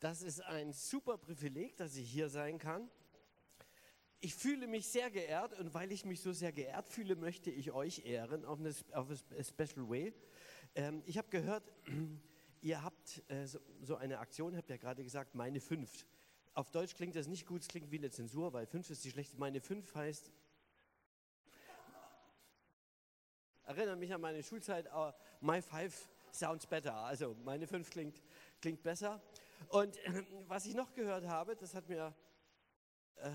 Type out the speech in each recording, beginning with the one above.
Das ist ein super Privileg, dass ich hier sein kann. Ich fühle mich sehr geehrt und weil ich mich so sehr geehrt fühle, möchte ich euch ehren auf eine, auf eine Special Way. Ähm, ich habe gehört, ihr habt äh, so, so, eine Aktion, habt ja gerade gesagt, meine fünf. Auf Deutsch klingt das nicht gut, es klingt wie eine Zensur, weil fünf ist die schlechte. Meine fünf heißt, erinnert mich an meine Schulzeit, uh, my five sounds better. Also meine fünf klingt, klingt besser. Und äh, was ich noch gehört habe, das hat mir äh,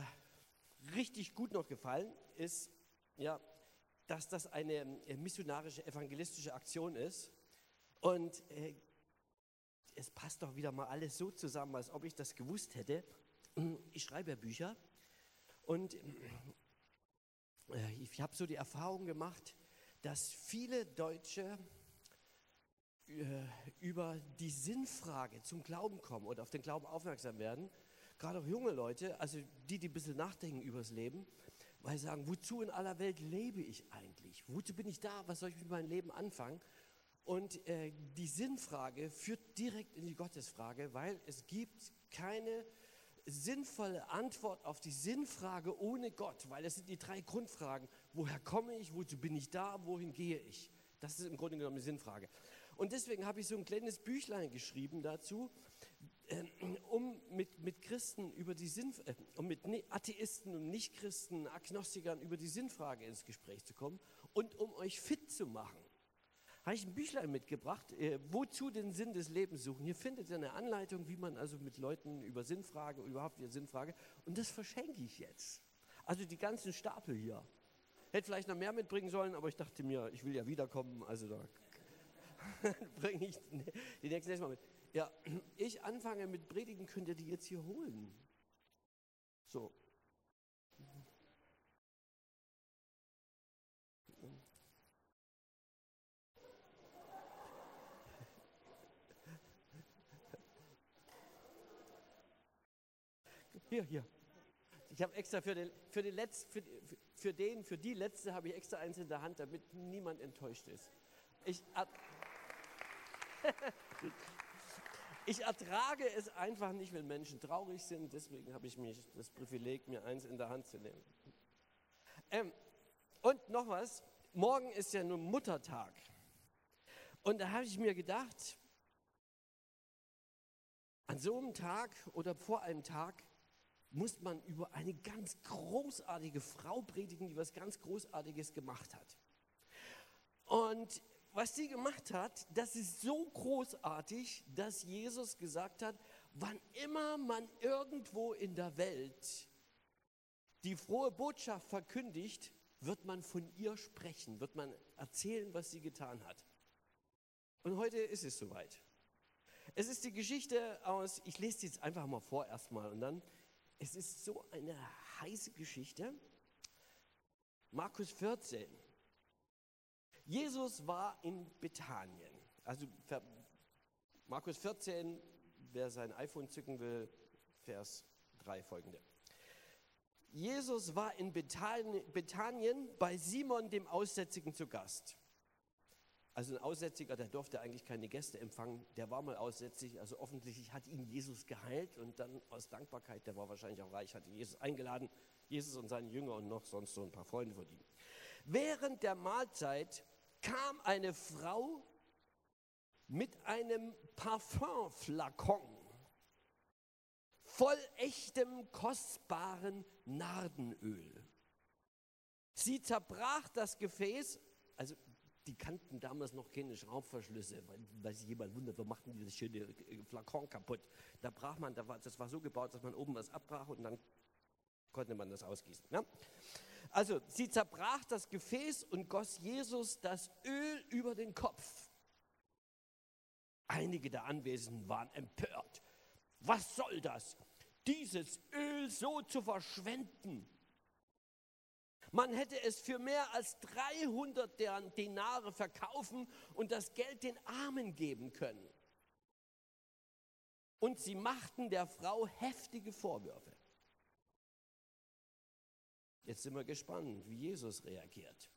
richtig gut noch gefallen, ist, ja, dass das eine äh, missionarische, evangelistische Aktion ist. Und äh, es passt doch wieder mal alles so zusammen, als ob ich das gewusst hätte. Ich schreibe ja Bücher und äh, ich habe so die Erfahrung gemacht, dass viele Deutsche über die Sinnfrage zum Glauben kommen oder auf den Glauben aufmerksam werden, gerade auch junge Leute, also die, die ein bisschen nachdenken über das Leben, weil sie sagen, wozu in aller Welt lebe ich eigentlich? Wozu bin ich da? Was soll ich mit meinem Leben anfangen? Und äh, die Sinnfrage führt direkt in die Gottesfrage, weil es gibt keine sinnvolle Antwort auf die Sinnfrage ohne Gott, weil es sind die drei Grundfragen. Woher komme ich? Wozu bin ich da? Wohin gehe ich? Das ist im Grunde genommen die Sinnfrage. Und deswegen habe ich so ein kleines Büchlein geschrieben dazu, äh, um mit, mit Christen über die Sinn, äh, um mit Atheisten und Nichtchristen, Agnostikern über die Sinnfrage ins Gespräch zu kommen und um euch fit zu machen. Habe ich ein Büchlein mitgebracht, äh, wozu den Sinn des Lebens suchen. Hier findet ihr eine Anleitung, wie man also mit Leuten über Sinnfrage, überhaupt die Sinnfrage, und das verschenke ich jetzt. Also die ganzen Stapel hier. Hätte vielleicht noch mehr mitbringen sollen, aber ich dachte mir, ich will ja wiederkommen, also da bringe ich die nächste Mal mit. Ja, ich anfange mit Predigen, könnt ihr die jetzt hier holen. So. Hier, hier. Ich habe extra für den, für den letzten, für, für den, für die letzte habe ich extra eins in der Hand, damit niemand enttäuscht ist. Ich, ich ertrage es einfach nicht, wenn Menschen traurig sind. Deswegen habe ich mich das Privileg, mir eins in der Hand zu nehmen. Ähm, und noch was. Morgen ist ja nun Muttertag. Und da habe ich mir gedacht, an so einem Tag oder vor einem Tag muss man über eine ganz großartige Frau predigen, die was ganz Großartiges gemacht hat. Und was sie gemacht hat, das ist so großartig, dass Jesus gesagt hat, wann immer man irgendwo in der Welt die frohe Botschaft verkündigt, wird man von ihr sprechen, wird man erzählen, was sie getan hat. Und heute ist es soweit. Es ist die Geschichte aus, ich lese sie jetzt einfach mal vor erstmal und dann, es ist so eine heiße Geschichte. Markus 14. Jesus war in Bethanien. Also Markus 14, wer sein iPhone zücken will, Vers 3 folgende. Jesus war in Bethanien bei Simon dem Aussätzigen zu Gast. Also ein Aussätziger, der durfte eigentlich keine Gäste empfangen, der war mal aussätzig, also offensichtlich hat ihn Jesus geheilt und dann aus Dankbarkeit, der war wahrscheinlich auch reich, hat ihn Jesus eingeladen, Jesus und seine Jünger und noch sonst so ein paar Freunde von ihm. Während der Mahlzeit kam eine Frau mit einem Parfümflakon voll echtem, kostbaren Nardenöl. Sie zerbrach das Gefäß, also die kannten damals noch keine Schraubverschlüsse, weil, weil sich jemand wundert, wo machten die das schöne äh, Flakon kaputt. Da brach man, das war so gebaut, dass man oben was abbrach und dann konnte man das ausgießen. Ja? Also sie zerbrach das Gefäß und goss Jesus das Öl über den Kopf. Einige der Anwesenden waren empört. Was soll das? Dieses Öl so zu verschwenden. Man hätte es für mehr als 300 Denare verkaufen und das Geld den Armen geben können. Und sie machten der Frau heftige Vorwürfe. Jetzt sind wir gespannt, wie Jesus reagiert.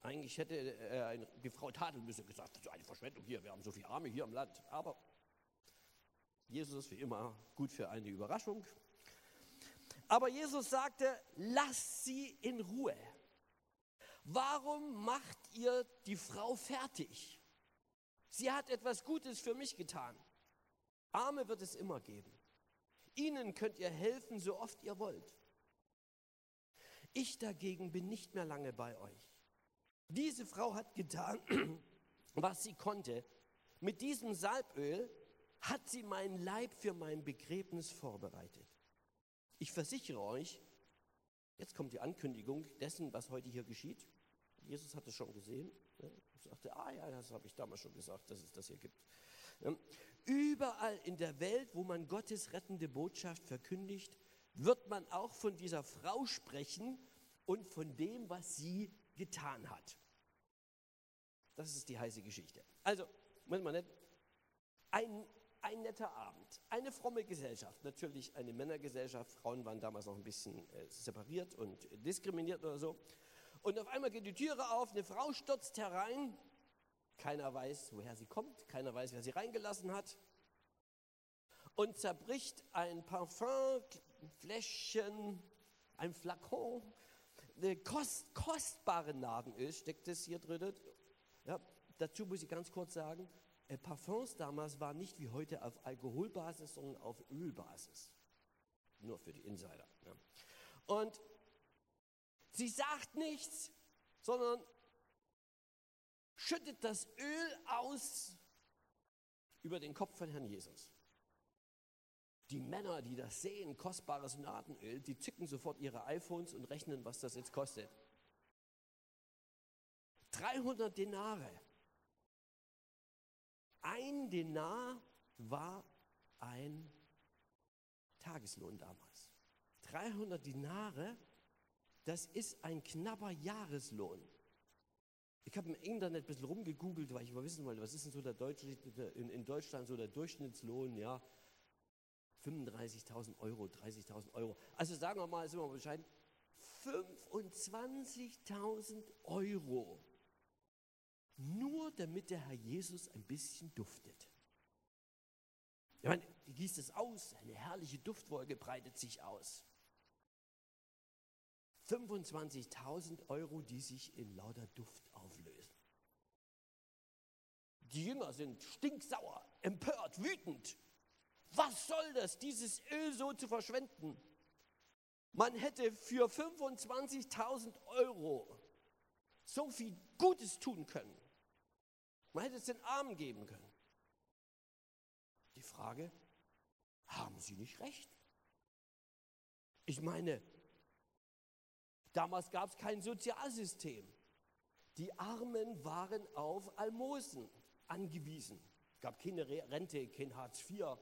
Eigentlich hätte äh, die Frau tadeln müssen gesagt, das ist eine Verschwendung hier, wir haben so viele Arme hier im Land. Aber Jesus wie immer gut für eine Überraschung. Aber Jesus sagte, lasst sie in Ruhe. Warum macht ihr die Frau fertig? Sie hat etwas Gutes für mich getan. Arme wird es immer geben. Ihnen könnt ihr helfen, so oft ihr wollt. Ich dagegen bin nicht mehr lange bei euch. Diese Frau hat getan, was sie konnte. Mit diesem Salböl hat sie meinen Leib für mein Begräbnis vorbereitet. Ich versichere euch, jetzt kommt die Ankündigung dessen, was heute hier geschieht. Jesus hat es schon gesehen. Er sagte, ah ja, das habe ich damals schon gesagt, dass es das hier gibt. Überall in der Welt, wo man Gottes rettende Botschaft verkündigt, wird man auch von dieser Frau sprechen und von dem, was sie getan hat. Das ist die heiße Geschichte. Also, muss man nicht, ein, ein netter Abend, eine fromme Gesellschaft, natürlich eine Männergesellschaft, Frauen waren damals noch ein bisschen äh, separiert und diskriminiert oder so. Und auf einmal geht die Türe auf, eine Frau stürzt herein, keiner weiß, woher sie kommt, keiner weiß, wer sie reingelassen hat und zerbricht ein Parfümfläschchen, ein Flakon, eine kost, kostbare Nadenöl steckt es hier drin. Ja, dazu muss ich ganz kurz sagen, äh, Parfums damals waren nicht wie heute auf Alkoholbasis, sondern auf Ölbasis. Nur für die Insider. Ja. Und sie sagt nichts, sondern schüttet das Öl aus über den Kopf von Herrn Jesus. Die Männer, die das sehen, kostbares Nadenöl, die zücken sofort ihre iPhones und rechnen, was das jetzt kostet. 300 Denare. Ein Denar war ein Tageslohn damals. 300 Dinare, das ist ein knapper Jahreslohn. Ich habe im Internet ein bisschen rumgegoogelt, weil ich mal wissen wollte, was ist denn so der Deutsche, in Deutschland so der Durchschnittslohn, ja, 35.000 Euro, 30.000 Euro. Also sagen wir mal, sind wir bescheiden, 25.000 Euro. Nur damit der Herr Jesus ein bisschen duftet. Ich meine, die gießt es aus, eine herrliche Duftwolke breitet sich aus. 25.000 Euro, die sich in lauter Duft auflösen. Die Jünger sind stinksauer, empört, wütend. Was soll das, dieses Öl so zu verschwenden? Man hätte für 25.000 Euro so viel Gutes tun können. Man hätte es den Armen geben können. Die Frage, haben Sie nicht recht? Ich meine, damals gab es kein Sozialsystem. Die Armen waren auf Almosen angewiesen. Es gab keine Rente, kein Hartz IV.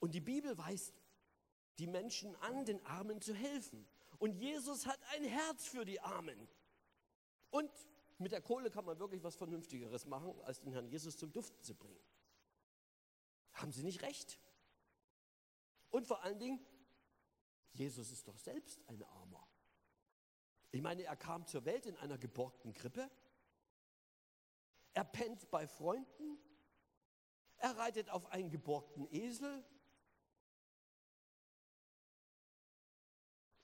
Und die Bibel weist die Menschen an, den Armen zu helfen. Und Jesus hat ein Herz für die Armen. Und mit der Kohle kann man wirklich was Vernünftigeres machen, als den Herrn Jesus zum Duften zu bringen. Haben Sie nicht recht? Und vor allen Dingen, Jesus ist doch selbst ein Armer. Ich meine, er kam zur Welt in einer geborgten Krippe. Er pennt bei Freunden. Er reitet auf einen geborgten Esel.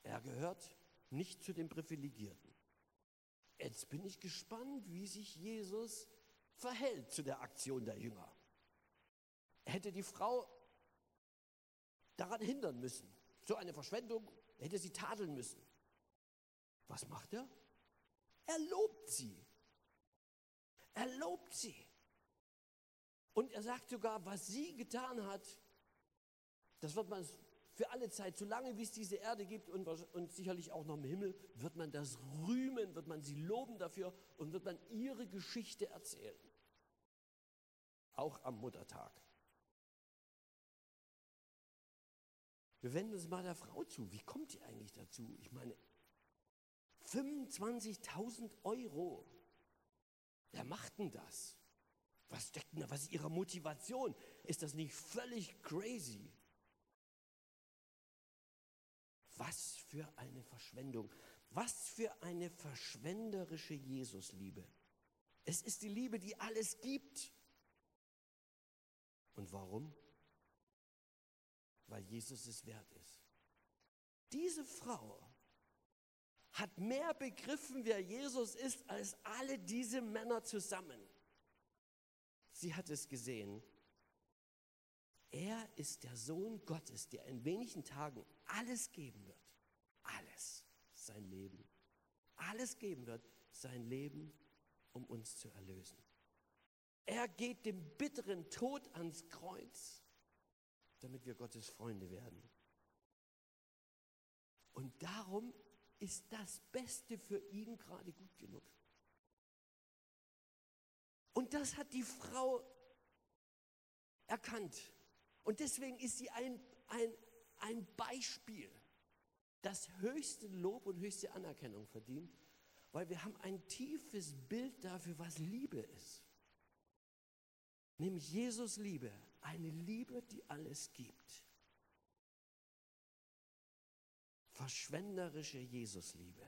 Er gehört nicht zu den Privilegierten. Jetzt bin ich gespannt, wie sich Jesus verhält zu der Aktion der Jünger. Er hätte die Frau daran hindern müssen. So eine Verschwendung hätte sie tadeln müssen. Was macht er? Er lobt sie. Er lobt sie. Und er sagt sogar, was sie getan hat, das wird man für alle Zeit, solange wie es diese Erde gibt und, und sicherlich auch noch im Himmel, wird man das rühmen, wird man sie loben dafür und wird man ihre Geschichte erzählen. Auch am Muttertag. Wir wenden uns mal der Frau zu. Wie kommt die eigentlich dazu? Ich meine, 25.000 Euro. Wer macht denn das? Was steckt denn da? Was ist ihre Motivation? Ist das nicht völlig crazy? Was für eine Verschwendung. Was für eine verschwenderische Jesusliebe. Es ist die Liebe, die alles gibt. Und warum? Weil Jesus es wert ist. Diese Frau hat mehr begriffen, wer Jesus ist, als alle diese Männer zusammen. Sie hat es gesehen. Er ist der Sohn Gottes, der in wenigen Tagen alles geben wird. Alles, sein Leben. Alles geben wird, sein Leben, um uns zu erlösen. Er geht dem bitteren Tod ans Kreuz, damit wir Gottes Freunde werden. Und darum ist das Beste für ihn gerade gut genug. Und das hat die Frau erkannt. Und deswegen ist sie ein, ein, ein Beispiel, das höchste Lob und höchste Anerkennung verdient, weil wir haben ein tiefes Bild dafür, was Liebe ist. Nämlich Jesus Liebe, eine Liebe, die alles gibt. Verschwenderische Jesusliebe.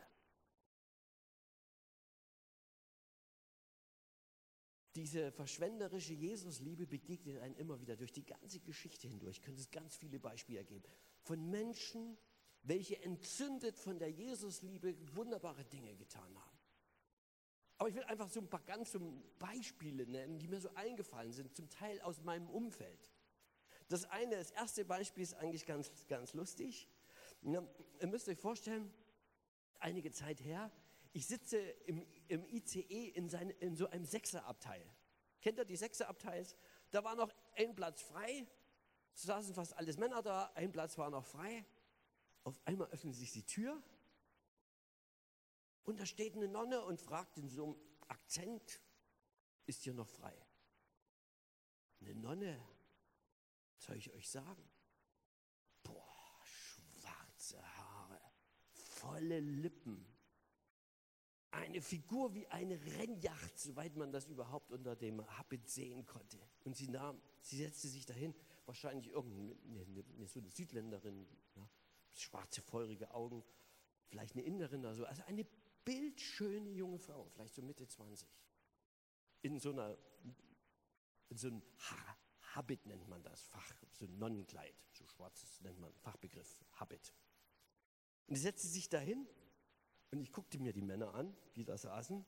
Diese verschwenderische Jesusliebe begegnet einem immer wieder durch die ganze Geschichte hindurch. Könnte es ganz viele Beispiele geben. Von Menschen, welche entzündet von der Jesusliebe wunderbare Dinge getan haben. Aber ich will einfach so ein paar ganz so Beispiele nennen, die mir so eingefallen sind, zum Teil aus meinem Umfeld. Das eine, das erste Beispiel ist eigentlich ganz, ganz lustig. Ihr müsst euch vorstellen, einige Zeit her, ich sitze im, im ICE in, sein, in so einem Sechserabteil. Kennt ihr die Sechserabteils? Da war noch ein Platz frei, es saßen fast alles Männer da, ein Platz war noch frei. Auf einmal öffnet sich die Tür und da steht eine Nonne und fragt in so einem Akzent, ist hier noch frei? Eine Nonne, soll ich euch sagen? Boah, schwarze Haare, volle Lippen, eine Figur wie eine Rennjacht, soweit man das überhaupt unter dem Habit sehen konnte. Und sie nahm, sie setzte sich dahin, wahrscheinlich irgendeine so eine Südländerin, ja, schwarze, feurige Augen, vielleicht eine Inderin oder so. Also eine bildschöne junge Frau, vielleicht so Mitte 20. In so einer, in so einem ha Habit nennt man das, Fach, so ein Nonnenkleid, so schwarzes nennt man Fachbegriff, Habit. Und sie setzte sich dahin und ich guckte mir die Männer an, die da saßen.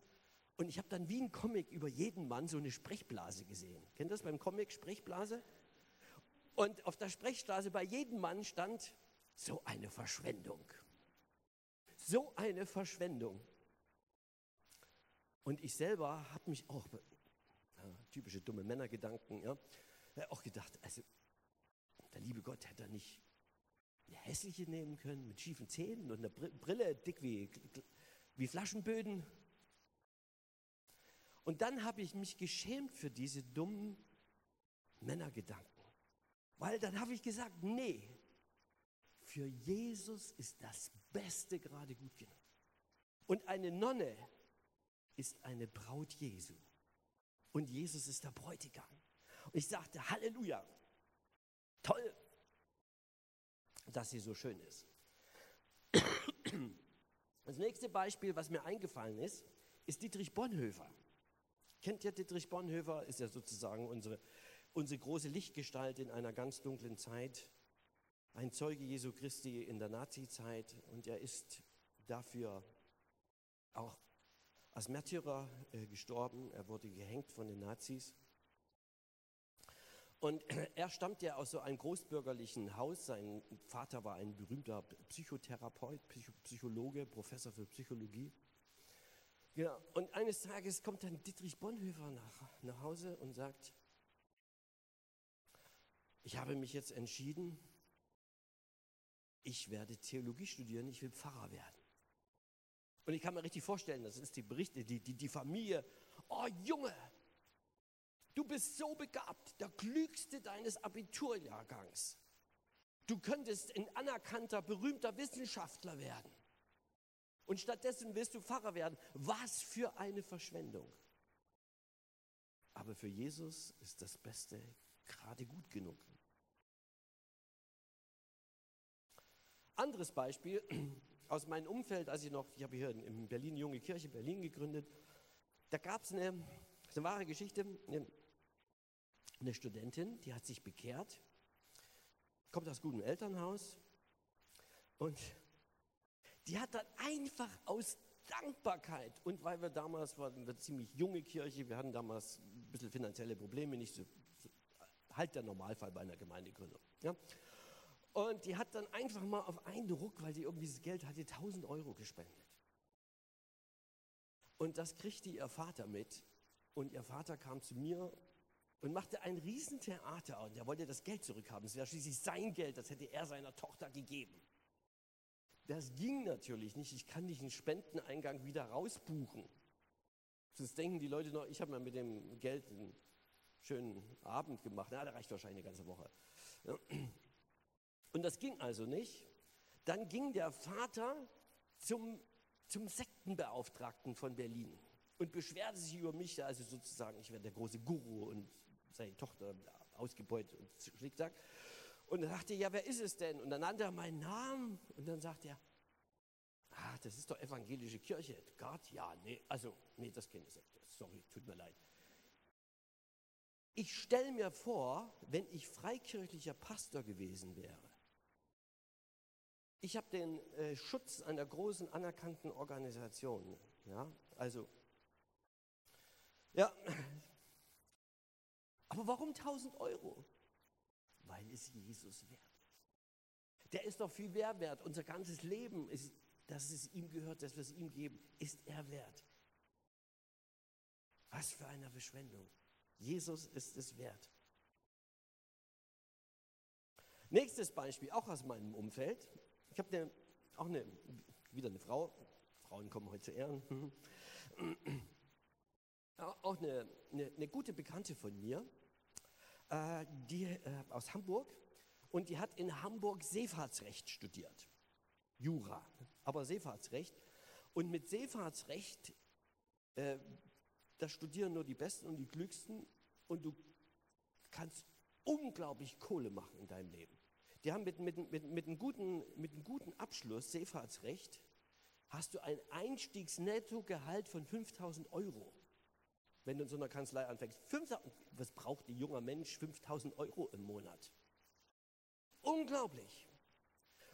Und ich habe dann wie ein Comic über jeden Mann so eine Sprechblase gesehen. Kennt ihr das beim Comic Sprechblase? Und auf der Sprechblase bei jedem Mann stand so eine Verschwendung. So eine Verschwendung. Und ich selber habe mich auch, ja, typische dumme Männergedanken, ja, auch gedacht, also der liebe Gott hätte er nicht hässliche nehmen können mit schiefen Zähnen und einer Brille dick wie, wie Flaschenböden. Und dann habe ich mich geschämt für diese dummen Männergedanken. Weil dann habe ich gesagt, nee, für Jesus ist das Beste gerade gut genug. Und eine Nonne ist eine Braut Jesu. Und Jesus ist der Bräutigam. Und ich sagte, Halleluja, toll, dass sie so schön ist. Das nächste Beispiel, was mir eingefallen ist, ist Dietrich Bonhoeffer. Kennt ihr Dietrich Bonhoeffer? Ist ja sozusagen unsere, unsere große Lichtgestalt in einer ganz dunklen Zeit. Ein Zeuge Jesu Christi in der Nazizeit und er ist dafür auch als Märtyrer äh, gestorben. Er wurde gehängt von den Nazis. Und er stammt ja aus so einem großbürgerlichen Haus. Sein Vater war ein berühmter Psychotherapeut, Psychologe, Professor für Psychologie. Genau. Und eines Tages kommt dann Dietrich Bonhoeffer nach, nach Hause und sagt, ich habe mich jetzt entschieden, ich werde Theologie studieren, ich will Pfarrer werden. Und ich kann mir richtig vorstellen, das ist die Berichte, die, die, die Familie, oh Junge, Du bist so begabt, der klügste deines Abiturjahrgangs. Du könntest ein anerkannter, berühmter Wissenschaftler werden. Und stattdessen willst du Pfarrer werden. Was für eine Verschwendung. Aber für Jesus ist das Beste gerade gut genug. Anderes Beispiel aus meinem Umfeld, als ich noch, ich habe hier in Berlin Junge Kirche Berlin gegründet, da gab es eine, eine wahre Geschichte, eine Studentin, die hat sich bekehrt, kommt aus gutem Elternhaus und die hat dann einfach aus Dankbarkeit und weil wir damals waren wir eine ziemlich junge Kirche, wir hatten damals ein bisschen finanzielle Probleme, nicht so, so halt der Normalfall bei einer Gemeindegründung. Ja? Und die hat dann einfach mal auf einen Ruck, weil sie irgendwie das Geld hatte, 1000 Euro gespendet. Und das kriegte ihr Vater mit. Und ihr Vater kam zu mir und machte ein Riesentheater. Und er wollte das Geld zurückhaben. Es wäre schließlich sein Geld, das hätte er seiner Tochter gegeben. Das ging natürlich nicht. Ich kann nicht einen Spendeneingang wieder rausbuchen. Sonst denken die Leute noch, ich habe mal mit dem Geld einen schönen Abend gemacht. Na, der reicht wahrscheinlich eine ganze Woche. Und das ging also nicht. Dann ging der Vater zum, zum Sektenbeauftragten von Berlin und beschwerte sich über mich, also sozusagen, ich wäre der große Guru und seine Tochter ausgebeutet und schlicksack. Und dann dachte ja, wer ist es denn? Und dann nannte er meinen Namen und dann sagte er, ah, das ist doch evangelische Kirche. Gott, ja, nee, also, nee, das kenne ich nicht. Sorry, tut mir leid. Ich stelle mir vor, wenn ich freikirchlicher Pastor gewesen wäre, ich habe den äh, Schutz einer großen anerkannten Organisation. Ja, also, ja, aber warum 1000 Euro? Weil es Jesus wert ist. Der ist doch viel mehr wert. Unser ganzes Leben, ist, dass es ihm gehört, dass wir es ihm geben, ist er wert. Was für eine Verschwendung. Jesus ist es wert. Nächstes Beispiel, auch aus meinem Umfeld. Ich habe ne, auch eine, wieder eine Frau, Frauen kommen heute zu Ehren, auch eine, eine, eine, gute Bekannte von mir, äh, die äh, aus Hamburg und die hat in Hamburg Seefahrtsrecht studiert. Jura, aber Seefahrtsrecht. Und mit Seefahrtsrecht, äh, da studieren nur die Besten und die Klügsten und du kannst unglaublich Kohle machen in deinem Leben. Die haben mit, mit, mit, mit, einem guten, mit einem guten Abschluss, Seefahrtsrecht, hast du ein Einstiegsnettogehalt von 5000 Euro. Wenn du in so einer Kanzlei anfängst. 5000, was braucht ein junger Mensch 5000 Euro im Monat? Unglaublich.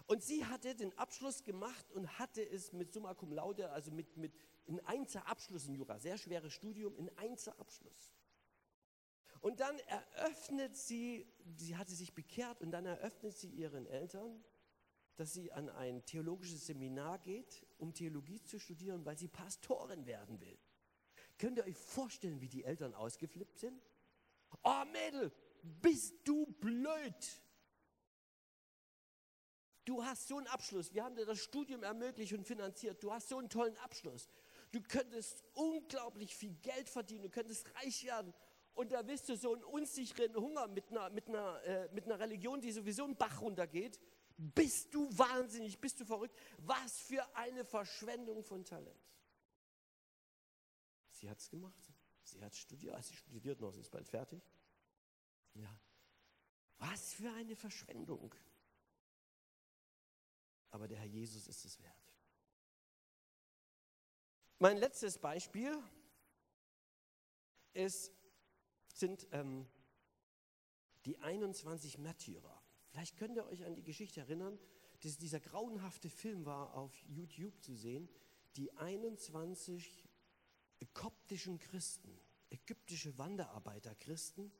Und sie hatte den Abschluss gemacht und hatte es mit Summa Cum Laude, also mit, mit in Einser-Abschluss in Jura, sehr schweres Studium, in Einser-Abschluss. Und dann eröffnet sie, sie hatte sich bekehrt und dann eröffnet sie ihren Eltern, dass sie an ein theologisches Seminar geht, um Theologie zu studieren, weil sie Pastorin werden will. Könnt ihr euch vorstellen, wie die Eltern ausgeflippt sind? Oh Mädel, bist du blöd? Du hast so einen Abschluss. Wir haben dir das Studium ermöglicht und finanziert. Du hast so einen tollen Abschluss. Du könntest unglaublich viel Geld verdienen. Du könntest reich werden und da bist du so einen unsicheren Hunger mit einer, mit, einer, äh, mit einer Religion, die sowieso einen Bach runtergeht, bist du wahnsinnig, bist du verrückt. Was für eine Verschwendung von Talent. Sie hat es gemacht. Sie hat studiert, also sie studiert noch, sie ist bald fertig. Ja. Was für eine Verschwendung. Aber der Herr Jesus ist es wert. Mein letztes Beispiel ist sind ähm, die 21 Märtyrer. Vielleicht könnt ihr euch an die Geschichte erinnern, dass dieser grauenhafte Film war auf YouTube zu sehen. Die 21 koptischen Christen, ägyptische Wanderarbeiter-Christen,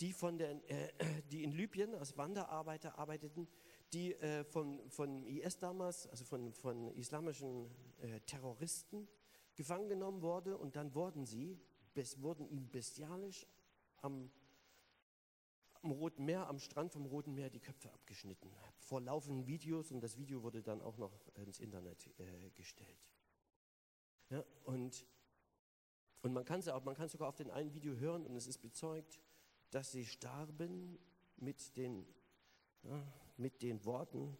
die, von der, äh, die in Libyen als Wanderarbeiter arbeiteten, die äh, von, von IS damals, also von, von islamischen äh, Terroristen, gefangen genommen wurden und dann wurden sie, wurden ihnen bestialisch am, am Roten Meer, am Strand vom Roten Meer die Köpfe abgeschnitten. Vor laufenden Videos und das Video wurde dann auch noch ins Internet äh, gestellt. Ja, und, und man kann es auch, man kann sogar auf den einen Video hören und es ist bezeugt, dass sie starben mit den, ja, mit den Worten,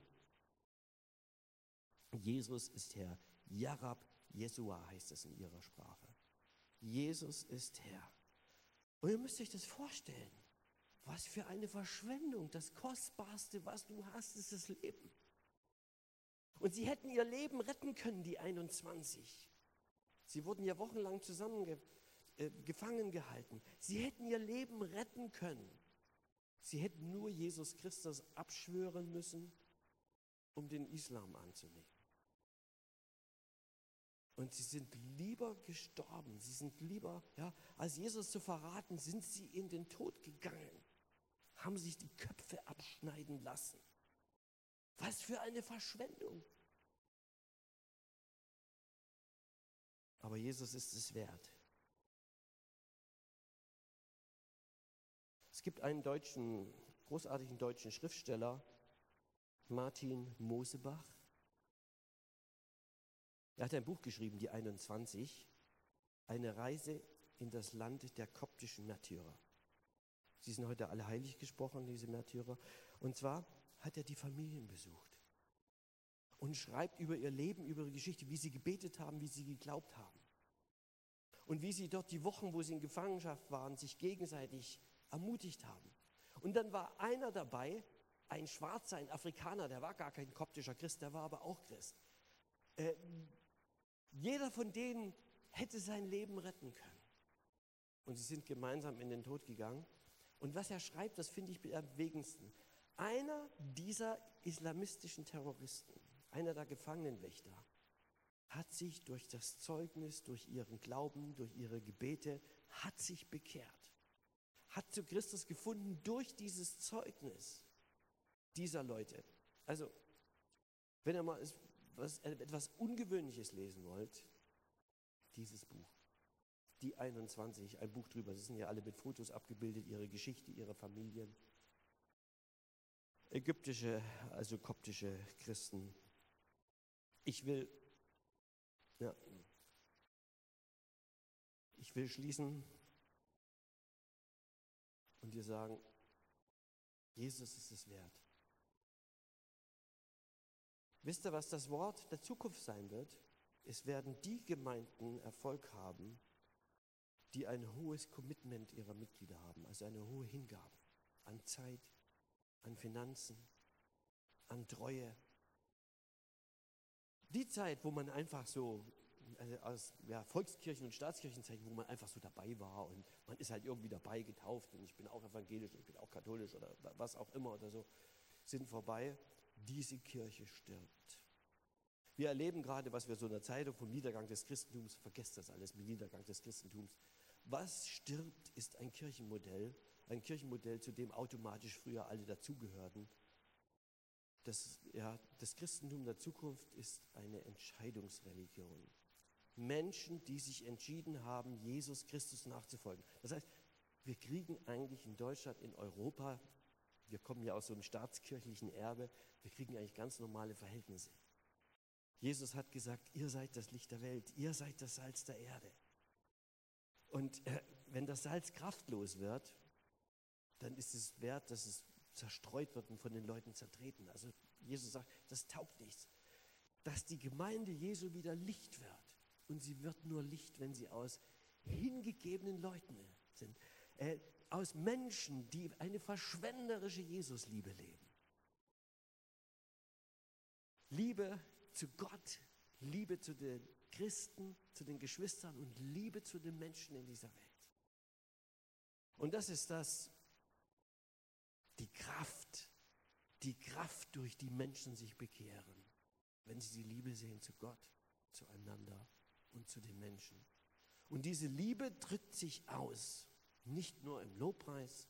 Jesus ist Herr. Yarab Jesua heißt es in ihrer Sprache. Jesus ist Herr. Und ihr müsst euch das vorstellen. Was für eine Verschwendung. Das Kostbarste, was du hast, ist das Leben. Und sie hätten ihr Leben retten können, die 21. Sie wurden ja wochenlang zusammen äh, gefangen gehalten. Sie hätten ihr Leben retten können. Sie hätten nur Jesus Christus abschwören müssen, um den Islam anzunehmen. Und sie sind lieber gestorben, sie sind lieber, ja, als Jesus zu verraten, sind sie in den Tod gegangen, haben sich die Köpfe abschneiden lassen. Was für eine Verschwendung. Aber Jesus ist es wert. Es gibt einen deutschen, großartigen deutschen Schriftsteller, Martin Mosebach. Er hat ein Buch geschrieben, die 21, eine Reise in das Land der koptischen Märtyrer. Sie sind heute alle heilig gesprochen, diese Märtyrer. Und zwar hat er die Familien besucht und schreibt über ihr Leben, über ihre Geschichte, wie sie gebetet haben, wie sie geglaubt haben. Und wie sie dort die Wochen, wo sie in Gefangenschaft waren, sich gegenseitig ermutigt haben. Und dann war einer dabei, ein Schwarzer, ein Afrikaner, der war gar kein koptischer Christ, der war aber auch Christ. Äh, jeder von denen hätte sein Leben retten können. Und sie sind gemeinsam in den Tod gegangen. Und was er schreibt, das finde ich am wegendsten. Einer dieser islamistischen Terroristen, einer der Gefangenenwächter, hat sich durch das Zeugnis, durch ihren Glauben, durch ihre Gebete, hat sich bekehrt, hat zu Christus gefunden durch dieses Zeugnis dieser Leute. Also, wenn ihr mal was, etwas Ungewöhnliches lesen wollt, dieses Buch. Die 21, ein Buch drüber. Sie sind ja alle mit Fotos abgebildet, ihre Geschichte, ihre Familien. Ägyptische, also koptische Christen. Ich will, ja, ich will schließen und dir sagen, Jesus ist es wert. Wisst ihr, was das Wort der Zukunft sein wird? Es werden die Gemeinden Erfolg haben, die ein hohes Commitment ihrer Mitglieder haben, also eine hohe Hingabe an Zeit, an Finanzen, an Treue. Die Zeit, wo man einfach so also aus ja, Volkskirchen und Staatskirchenzeiten, wo man einfach so dabei war und man ist halt irgendwie dabei getauft und ich bin auch evangelisch, ich bin auch katholisch oder was auch immer oder so, sind vorbei diese Kirche stirbt. Wir erleben gerade, was wir so in der Zeitung vom Niedergang des Christentums, vergesst das alles mit Niedergang des Christentums. Was stirbt, ist ein Kirchenmodell, ein Kirchenmodell, zu dem automatisch früher alle dazugehörten. Das, ja, das Christentum der Zukunft ist eine Entscheidungsreligion. Menschen, die sich entschieden haben, Jesus Christus nachzufolgen. Das heißt, wir kriegen eigentlich in Deutschland, in Europa wir kommen ja aus so einem staatskirchlichen Erbe, wir kriegen eigentlich ganz normale Verhältnisse. Jesus hat gesagt, ihr seid das Licht der Welt, ihr seid das Salz der Erde. Und äh, wenn das Salz kraftlos wird, dann ist es wert, dass es zerstreut wird und von den Leuten zertreten. Also Jesus sagt, das taugt nichts. Dass die Gemeinde Jesu wieder Licht wird. Und sie wird nur Licht, wenn sie aus hingegebenen Leuten sind. Äh, aus Menschen, die eine verschwenderische Jesusliebe leben. Liebe zu Gott, Liebe zu den Christen, zu den Geschwistern und Liebe zu den Menschen in dieser Welt. Und das ist das, die Kraft, die Kraft, durch die Menschen sich bekehren, wenn sie die Liebe sehen zu Gott, zueinander und zu den Menschen. Und diese Liebe drückt sich aus nicht nur im Lobpreis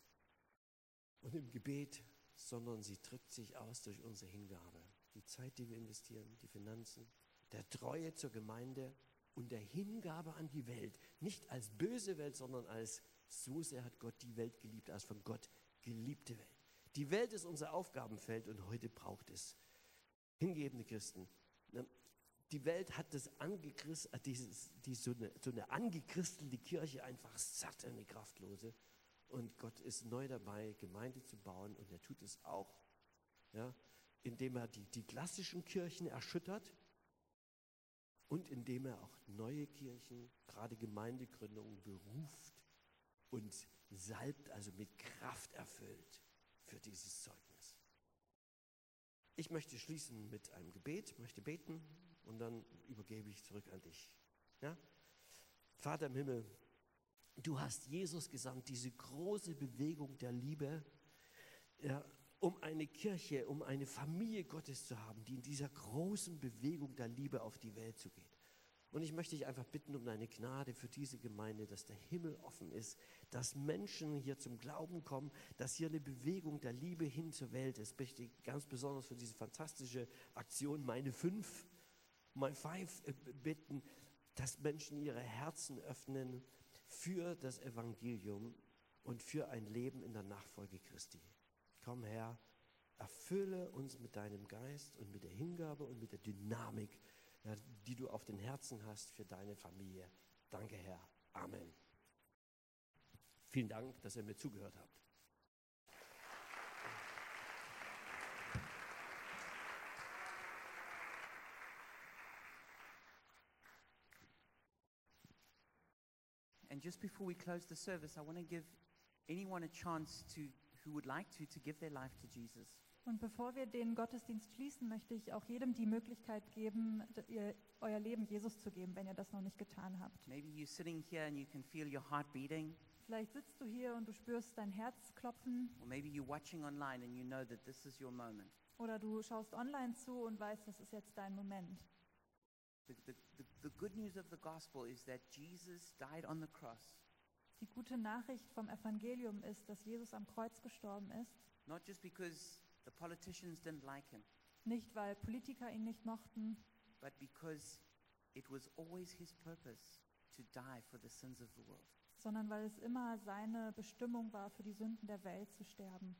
und im Gebet, sondern sie drückt sich aus durch unsere Hingabe. Die Zeit, die wir investieren, die Finanzen, der Treue zur Gemeinde und der Hingabe an die Welt. Nicht als böse Welt, sondern als so sehr hat Gott die Welt geliebt, als von Gott geliebte Welt. Die Welt ist unser Aufgabenfeld und heute braucht es hingebende Christen, die Welt hat das angechrist, äh, dieses, die, so, eine, so eine angechristelte Kirche einfach satt, eine kraftlose. Und Gott ist neu dabei, Gemeinde zu bauen und er tut es auch, ja, indem er die, die klassischen Kirchen erschüttert und indem er auch neue Kirchen, gerade Gemeindegründungen, beruft und salbt, also mit Kraft erfüllt für dieses Zeugnis. Ich möchte schließen mit einem Gebet, möchte beten und dann übergebe ich zurück an dich. Ja? Vater im Himmel, Du hast Jesus gesandt, diese große Bewegung der Liebe, ja, um eine Kirche, um eine Familie Gottes zu haben, die in dieser großen Bewegung der Liebe auf die Welt zugeht. Und ich möchte dich einfach bitten um deine Gnade für diese Gemeinde, dass der Himmel offen ist, dass Menschen hier zum Glauben kommen, dass hier eine Bewegung der Liebe hin zur Welt ist. Ich dich ganz besonders für diese fantastische Aktion, meine fünf, mein five, äh, bitten, dass Menschen ihre Herzen öffnen für das Evangelium und für ein Leben in der Nachfolge Christi. Komm her, erfülle uns mit deinem Geist und mit der Hingabe und mit der Dynamik die du auf den Herzen hast für deine Familie. Danke, Herr. Amen. Vielen Dank, dass ihr mir zugehört habt. And just before we close the service, I want to give anyone a chance to who would like to to give their life to Jesus. Und bevor wir den Gottesdienst schließen, möchte ich auch jedem die Möglichkeit geben, ihr, euer Leben Jesus zu geben, wenn ihr das noch nicht getan habt. Maybe you're sitting here and you can feel your heart beating, Vielleicht sitzt du hier und du spürst dein Herz klopfen or maybe you're watching online and you know that this is your moment. oder du schaust online zu und weißt, das ist jetzt dein Moment. The, the, the, the good news of the gospel is that Jesus died on the cross, Die gute Nachricht vom Evangelium ist, dass Jesus am Kreuz gestorben ist, not just because the politicians didn't like him, nicht weil Politiker ihn nicht mochten, but because it was always his purpose to die for the sins of the world. sondern weil es immer seine Bestimmung war, für die Sünden der Welt zu sterben.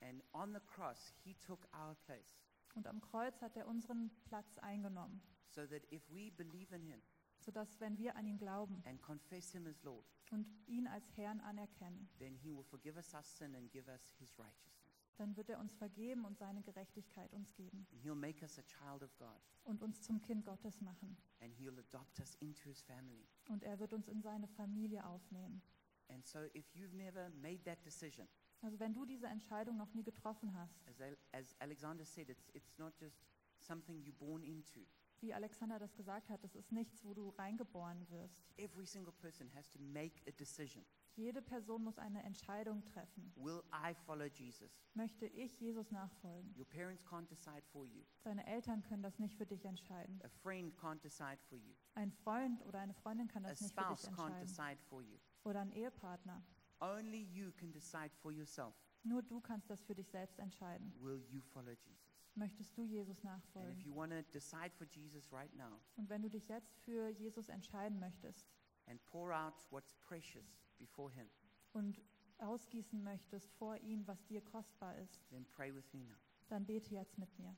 And on the cross, he took our place Und am Kreuz hat er unseren Platz eingenommen, so that if we believe in him sodass wenn wir an ihn glauben and confess him as Lord, und ihn als Herrn anerkennen, then he will forgive us our sin and give us his righteousness. Dann wird er uns vergeben und seine Gerechtigkeit uns geben And he'll make us a child of God, und uns zum Kind Gottes machen. and he'll adopt us into his family. Und er wird uns in seine Familie aufnehmen. And so, if you've never made that decision, Also wenn du diese Entscheidung noch nie getroffen hast, as, Al- as Alexander said, it's, it's not just something you're born into. wie Alexander das gesagt hat, das ist nichts, wo du reingeboren wirst. Every single person has to make a decision. Jede Person muss eine Entscheidung treffen. Will I follow Jesus? Möchte ich Jesus nachfolgen? Your parents can't decide for you. Deine Eltern können das nicht für dich entscheiden. A friend can't decide for you. Ein Freund oder eine Freundin kann A das nicht für dich spouse can't entscheiden. decide for you. Oder ein Ehepartner. Only you can decide for yourself. Nur du kannst das für dich selbst entscheiden. Will you follow Jesus? Möchtest du Jesus And if nachfolgen? you decide for Jesus right now Und wenn du dich jetzt für Jesus entscheiden möchtest and pour out what's precious before Him, und ausgießen möchtest vor ihm, was dir kostbar ist, then pray with me now. dann bete jetzt mit mir.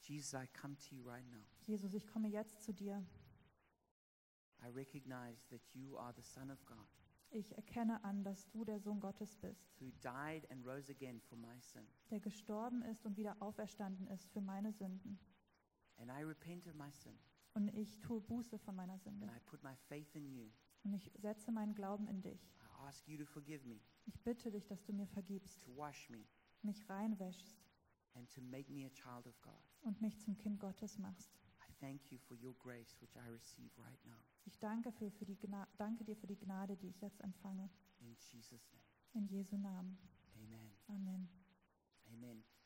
Jesus, I come to you right now. Jesus, ich komme jetzt zu dir. I recognize that you are the Son of God Ich erkenne an, dass du der Sohn Gottes bist, who died and rose again for my sin. der gestorben ist und wieder auferstanden ist für meine Sünden. And I repent of my sin. Und ich tue Buße von meiner Sünde. And I put my faith in you. Und ich setze meinen Glauben in dich. I ask you to forgive me, Ich bitte dich, dass du mir vergibst, to wash me, mich reinwäschst and to make me a child of God. und mich zum Kind Gottes machst. I thank you for your grace, which I receive right now. Ich danke, für, für die Gna danke dir für die Gnade, die ich jetzt empfange. In Jesus' name. In Jesu Namen. Amen. Amen. Amen.